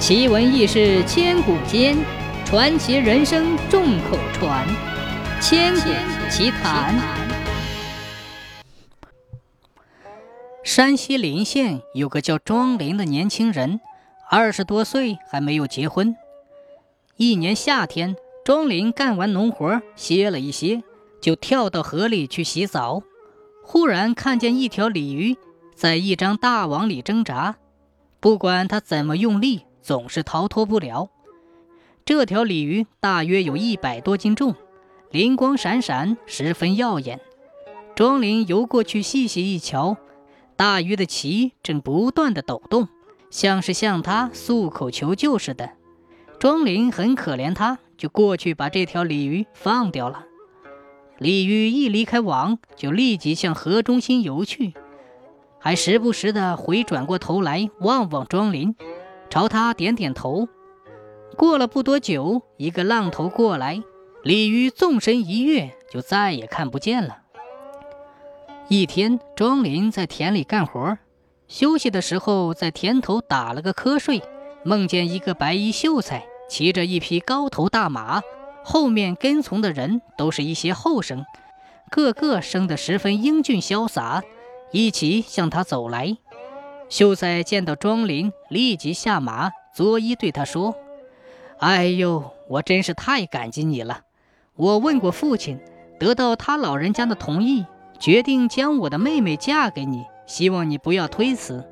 奇闻异事千古间，传奇人生众口传。千古奇谈。山西临县有个叫庄林的年轻人，二十多岁还没有结婚。一年夏天，庄林干完农活歇了一歇，就跳到河里去洗澡。忽然看见一条鲤鱼在一张大网里挣扎，不管他怎么用力，总是逃脱不了。这条鲤鱼大约有一百多斤重，灵光闪闪，十分耀眼。庄林游过去细细一瞧，大鱼的鳍正不断的抖动，像是向他诉口求救似的。庄林很可怜他，就过去把这条鲤鱼放掉了。鲤鱼一离开网，就立即向河中心游去，还时不时地回转过头来望望庄林，朝他点点头。过了不多久，一个浪头过来，鲤鱼纵身一跃，就再也看不见了。一天，庄林在田里干活，休息的时候在田头打了个瞌睡，梦见一个白衣秀才骑着一匹高头大马。后面跟从的人都是一些后生，个个生得十分英俊潇洒，一起向他走来。秀才见到庄林，立即下马，作揖对他说：“哎呦，我真是太感激你了！我问过父亲，得到他老人家的同意，决定将我的妹妹嫁给你，希望你不要推辞。”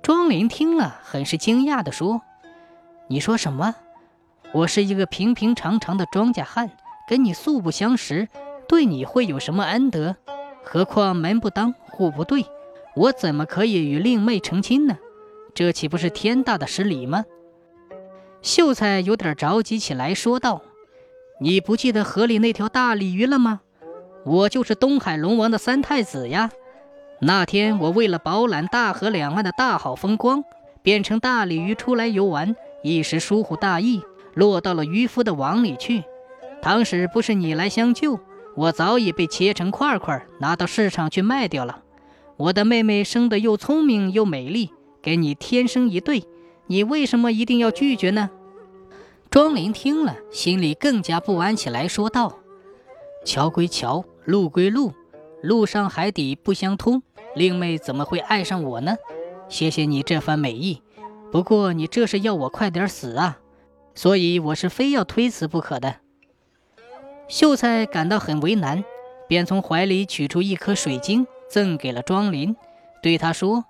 庄林听了，很是惊讶地说：“你说什么？”我是一个平平常常的庄稼汉，跟你素不相识，对你会有什么恩德？何况门不当户不对，我怎么可以与令妹成亲呢？这岂不是天大的失礼吗？秀才有点着急起来，说道：“你不记得河里那条大鲤鱼了吗？我就是东海龙王的三太子呀！那天我为了饱览大河两岸的大好风光，变成大鲤鱼出来游玩，一时疏忽大意。”落到了渔夫的网里去。倘使不是你来相救，我早已被切成块块，拿到市场去卖掉了。我的妹妹生得又聪明又美丽，跟你天生一对，你为什么一定要拒绝呢？庄林听了，心里更加不安起来，说道：“桥归桥，路归路，路上海底不相通，令妹怎么会爱上我呢？谢谢你这番美意，不过你这是要我快点死啊！”所以我是非要推辞不可的。秀才感到很为难，便从怀里取出一颗水晶，赠给了庄林，对他说：“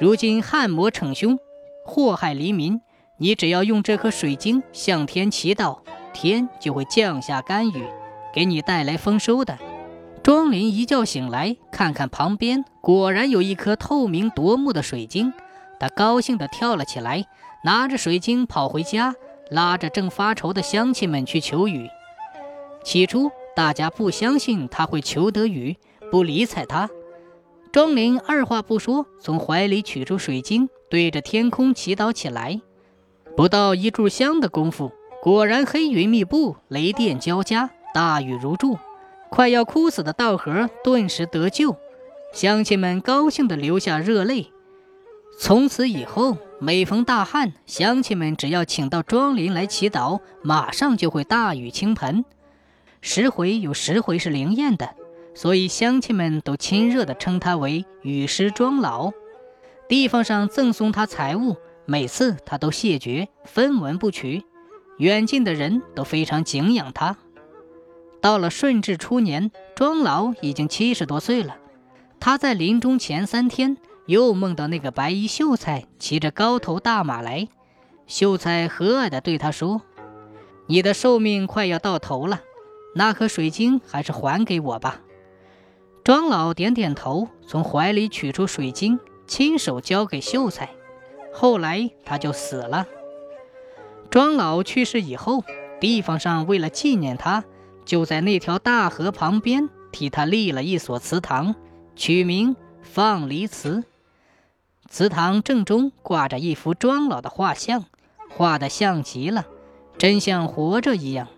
如今旱魔逞凶，祸害黎民，你只要用这颗水晶向天祈祷，天就会降下甘雨，给你带来丰收的。”庄林一觉醒来，看看旁边，果然有一颗透明夺目的水晶，他高兴地跳了起来，拿着水晶跑回家。拉着正发愁的乡亲们去求雨。起初，大家不相信他会求得雨，不理睬他。庄林二话不说，从怀里取出水晶，对着天空祈祷起来。不到一炷香的功夫，果然黑云密布，雷电交加，大雨如注。快要枯死的稻禾顿时得救，乡亲们高兴的流下热泪。从此以后，每逢大旱，乡亲们只要请到庄林来祈祷，马上就会大雨倾盆。十回有十回是灵验的，所以乡亲们都亲热地称他为雨师庄老。地方上赠送他财物，每次他都谢绝，分文不取。远近的人都非常敬仰他。到了顺治初年，庄老已经七十多岁了。他在临终前三天。又梦到那个白衣秀才骑着高头大马来，秀才和蔼地对他说：“你的寿命快要到头了，那颗水晶还是还给我吧。”庄老点点头，从怀里取出水晶，亲手交给秀才。后来他就死了。庄老去世以后，地方上为了纪念他，就在那条大河旁边替他立了一所祠堂，取名放离祠。祠堂正中挂着一幅庄老的画像，画得像极了，真像活着一样。